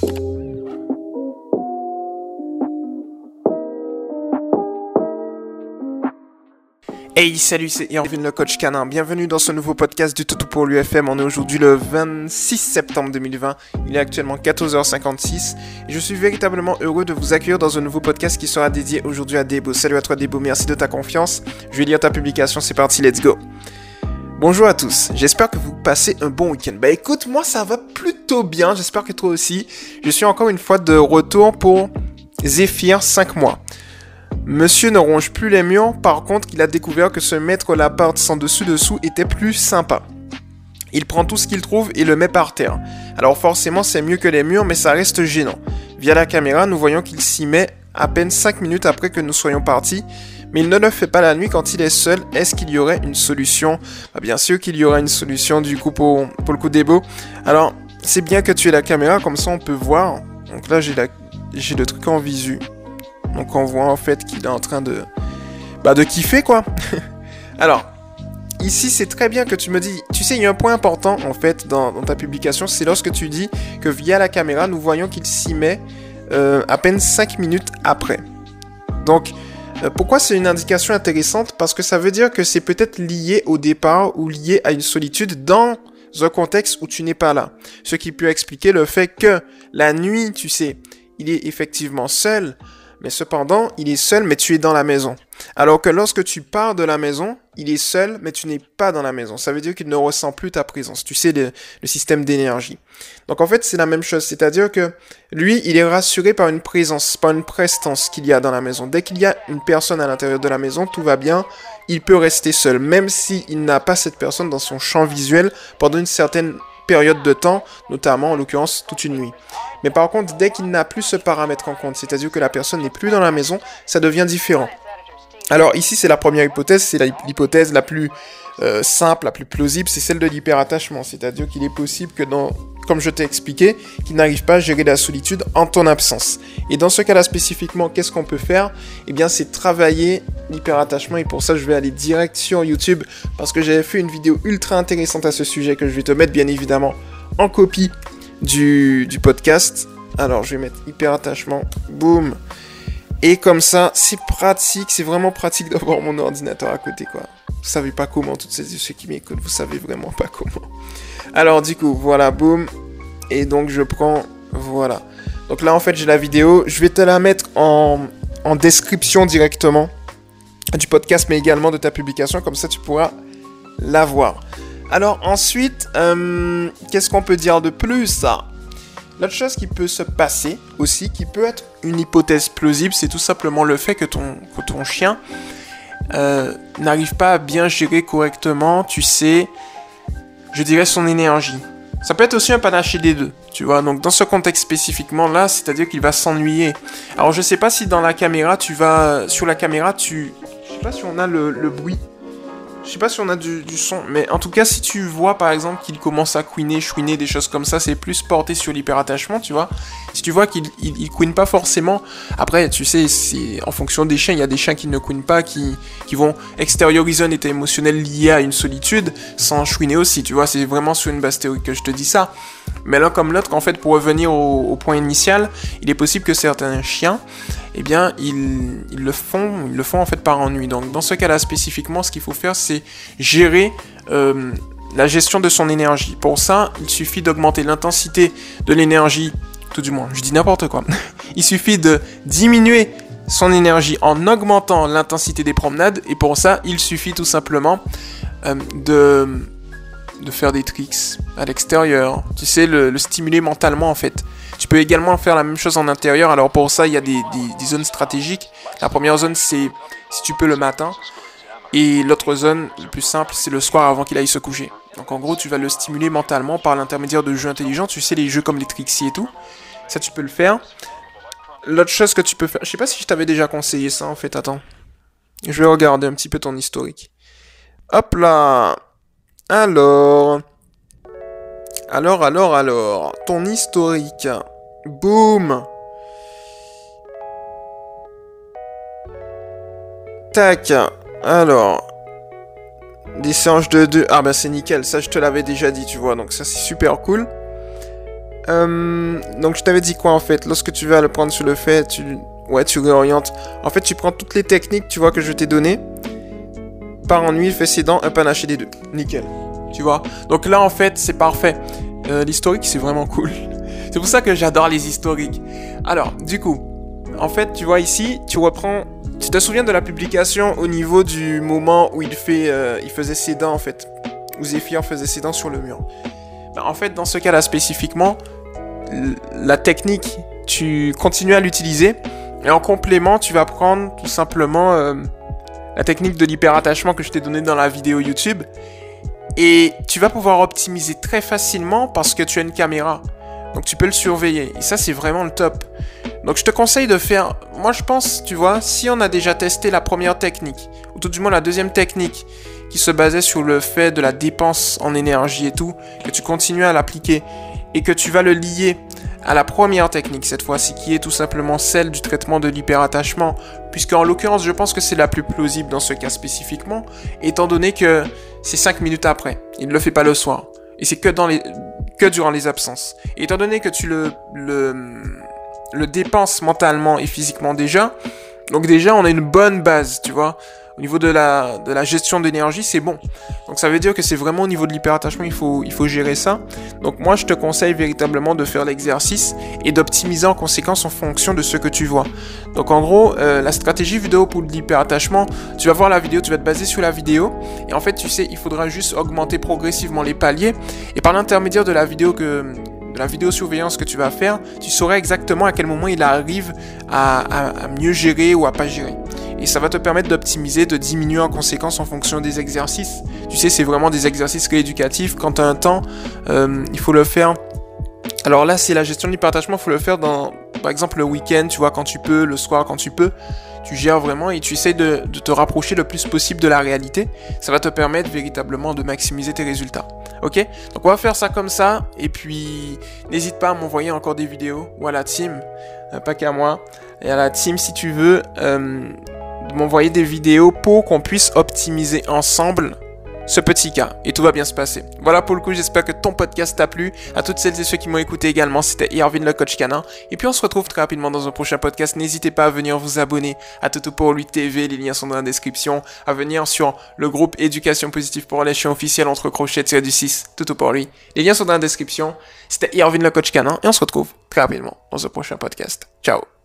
Hey, salut, c'est Irvin le coach canin. Bienvenue dans ce nouveau podcast du Toutou pour l'UFM. On est aujourd'hui le 26 septembre 2020. Il est actuellement 14h56 et je suis véritablement heureux de vous accueillir dans un nouveau podcast qui sera dédié aujourd'hui à Debo. Salut à toi Debo, merci de ta confiance. Je vais lire ta publication, c'est parti, let's go. Bonjour à tous, j'espère que vous passez un bon week-end. Bah écoute, moi ça va plutôt bien, j'espère que toi aussi. Je suis encore une fois de retour pour Zephyr 5 mois. Monsieur ne ronge plus les murs, par contre, il a découvert que se mettre la part sans dessus-dessous était plus sympa. Il prend tout ce qu'il trouve et le met par terre. Alors forcément, c'est mieux que les murs, mais ça reste gênant. Via la caméra, nous voyons qu'il s'y met à peine 5 minutes après que nous soyons partis, mais il ne le fait pas la nuit quand il est seul. Est-ce qu'il y aurait une solution? Bah, Bien sûr qu'il y aura une solution du coup pour, pour le coup beaux. Alors, c'est bien que tu aies la caméra, comme ça on peut voir. Donc là, j'ai le truc en visu. Donc on voit en fait qu'il est en train de, bah, de kiffer quoi. Alors, ici c'est très bien que tu me dis, tu sais, il y a un point important en fait dans, ta publication, c'est lorsque tu dis que via la caméra, nous voyons qu'il s'y met euh, à peine 5 minutes après. Donc, pourquoi c'est une indication intéressante? Parce que ça veut dire que c'est peut-être lié au départ ou lié à une solitude dans un contexte où tu n'es pas là. Ce qui peut expliquer le fait que la nuit, tu sais, il est effectivement seul, mais cependant, il est seul, mais tu es dans la maison. Alors que lorsque tu pars de la maison, il est seul, mais tu n'es pas dans la maison. Ça veut dire qu'il ne ressent plus ta présence. Tu sais, le, système d'énergie. Donc en fait, c'est la même chose. C'est-à-dire que lui, il est rassuré par une présence, par une prestance qu'il y a dans la maison. Dès qu'il y a une personne à l'intérieur de la maison, tout va bien. Il peut rester seul, même s'il n'a pas cette personne dans son champ visuel pendant une certaine période de temps, notamment en l'occurrence toute une nuit. Mais par contre, dès qu'il n'a plus ce paramètre en compte, c'est-à-dire que la personne n'est plus dans la maison, ça devient différent. Alors ici, c'est la première hypothèse, c'est l'hypothèse la plus euh, simple, la plus plausible, c'est celle de l'hyperattachement. C'est-à-dire qu'il est possible que dans, comme je t'ai expliqué, qu'il n'arrive pas à gérer la solitude en ton absence. Et dans ce cas-là spécifiquement, qu'est-ce qu'on peut faire? Eh bien, c'est travailler l'hyperattachement. Et pour ça, je vais aller direct sur YouTube parce que j'avais fait une vidéo ultra intéressante à ce sujet que je vais te mettre bien évidemment en copie du, du podcast. Alors, je vais mettre hyperattachement. Boum. Et comme ça, c'est pratique, c'est vraiment pratique d'avoir mon ordinateur à côté, quoi. Vous savez pas comment, toutes ces ceux qui m'écoutent, vous savez vraiment pas comment. Alors, du coup, voilà, boum. Et donc, je prends, voilà. Donc là, en fait, j'ai la vidéo. Je vais te la mettre en, en description directement du podcast, mais également de ta publication. Comme ça, tu pourras la voir. Alors, ensuite, euh, qu'est-ce qu'on peut dire de plus, L'autre chose qui peut se passer aussi, qui peut être une hypothèse plausible, c'est tout simplement le fait que ton, chien euh, n'arrive pas à bien gérer correctement, tu sais, je dirais son énergie. Ça peut être aussi un panaché des deux, tu vois. Donc dans ce contexte spécifiquement là, c'est-à-dire qu'il va s'ennuyer. Alors je sais pas si dans la caméra tu vas, sur la caméra tu, je sais pas si on a le, le bruit je sais pas si on a du, son, mais en tout cas, si tu vois par exemple qu'il commence à couiner, chouiner, des choses comme ça, c'est plus porté sur l'hyperattachement, tu vois. Si tu vois qu'il il, pas forcément, après, tu sais, c'est en fonction des chiens, il y a des chiens qui ne couinent pas, qui, qui vont extérioriser un état émotionnel lié à une solitude sans chouiner aussi, tu vois. C'est vraiment sur une base théorique que je te dis ça. Mais l'un comme l'autre, en fait, pour revenir au, point initial, il est possible que certains chiens, eh bien, ils, le font, ils le font en fait par ennui. Donc, dans ce cas-là spécifiquement, ce qu'il faut faire, c'est gérer euh, la gestion de son énergie. Pour ça, il suffit d'augmenter l'intensité de l'énergie, tout du moins, je dis n'importe quoi. il suffit de diminuer son énergie en augmentant l'intensité des promenades, et pour ça, il suffit tout simplement euh, de de faire des tricks à l'extérieur. Tu sais, le, stimuler mentalement en fait. Tu peux également faire la même chose en intérieur. Alors pour ça, il y a des, zones stratégiques. La première zone, c'est si tu peux le matin. Et l'autre zone, le plus simple, c'est le soir avant qu'il aille se coucher. Donc en gros, tu vas le stimuler mentalement par l'intermédiaire de jeux intelligents. Tu sais, les jeux comme les Trixie et tout. Ça, tu peux le faire. L'autre chose que tu peux faire... Je sais pas si je t'avais déjà conseillé ça en fait. Attends. Je vais regarder un petit peu ton historique. Hop là alors. Alors, alors, alors. Ton historique. Boum. Tac. Alors. Des séances de 2. Ah bah c'est nickel. Ça je te l'avais déjà dit, tu vois. Donc ça c'est super cool. Euh, donc je t'avais dit quoi en fait? Lorsque tu vas le prendre sur le fait, tu, ouais, tu réorientes. En fait, tu prends toutes les techniques, tu vois, que je t'ai données. Par en huile, fais ses dents, un panaché des deux. Nickel. Tu vois? Donc là, en fait, c'est parfait. Euh, l'historique, c'est vraiment cool. C'est pour ça que j'adore les historiques. Alors, du coup, en fait, tu vois ici, tu reprends. Tu te souviens de la publication au niveau du moment où il, fait, euh, il faisait ses dents, en fait. Où Zéphyr faisait ses dents sur le mur. Ben, en fait, dans ce cas-là spécifiquement, la technique, tu continues à l'utiliser. Et en complément, tu vas prendre tout simplement euh, la technique de l'hyperattachement que je t'ai donné dans la vidéo YouTube. Et tu vas pouvoir optimiser très facilement parce que tu as une caméra. Donc tu peux le surveiller. Et ça, c'est vraiment le top. Donc je te conseille de faire... Moi, je pense, tu vois, si on a déjà testé la première technique, ou tout du moins la deuxième technique, qui se basait sur le fait de la dépense en énergie et tout, que tu continues à l'appliquer, et que tu vas le lier à la première technique cette fois-ci, qui est tout simplement celle du traitement de l'hyperattachement, puisque en l'occurrence je pense que c'est la plus plausible dans ce cas spécifiquement, étant donné que c'est 5 minutes après, il ne le fait pas le soir, et c'est que, dans que durant les absences. Étant donné que tu le, le dépenses mentalement et physiquement déjà, donc déjà on a une bonne base, tu vois. Au niveau de la, de la gestion d'énergie, c'est bon. Donc ça veut dire que c'est vraiment au niveau de l'hyperattachement, il faut, il faut gérer ça. Donc moi, je te conseille véritablement de faire l'exercice et d'optimiser en conséquence en fonction de ce que tu vois. Donc en gros, euh, la stratégie vidéo pour l'hyperattachement, tu vas voir la vidéo, tu vas te baser sur la vidéo. Et en fait, tu sais, il faudra juste augmenter progressivement les paliers. Et par l'intermédiaire de la vidéo que de la vidéosurveillance que tu vas faire, tu sauras exactement à quel moment il arrive à, à mieux gérer ou à pas gérer et ça va te permettre d'optimiser, de diminuer en conséquence en fonction des exercices. Tu sais, c'est vraiment des exercices rééducatifs. Quand tu as un temps, euh, il faut le faire. Alors là, c'est la gestion du partagement, il faut le faire dans, par exemple, le week-end, tu vois, quand tu peux, le soir, quand tu peux. Tu gères vraiment et tu essaies de, te rapprocher le plus possible de la réalité. Ça va te permettre véritablement de maximiser tes résultats. Ok? Donc on va faire ça comme ça. Et puis, n'hésite pas à m'envoyer encore des vidéos. Ou à la team. Euh, pas qu'à moi. Et à la team, si tu veux. Euh, m'envoyer des vidéos pour qu'on puisse optimiser ensemble ce petit cas et tout va bien se passer. Voilà pour le coup, j'espère que ton podcast t'a plu. À toutes celles et ceux qui m'ont écouté également, c'était Irvin le coach canin. Et puis on se retrouve très rapidement dans un prochain podcast. N'hésitez pas à venir vous abonner à Toto pour lui TV, les liens sont dans la description. À venir sur le groupe Éducation positive pour les chiens officiels entre crochets du 6, Toto pour lui. Les liens sont dans la description. C'était Irvin le coach canin et on se retrouve très rapidement dans un prochain podcast. Ciao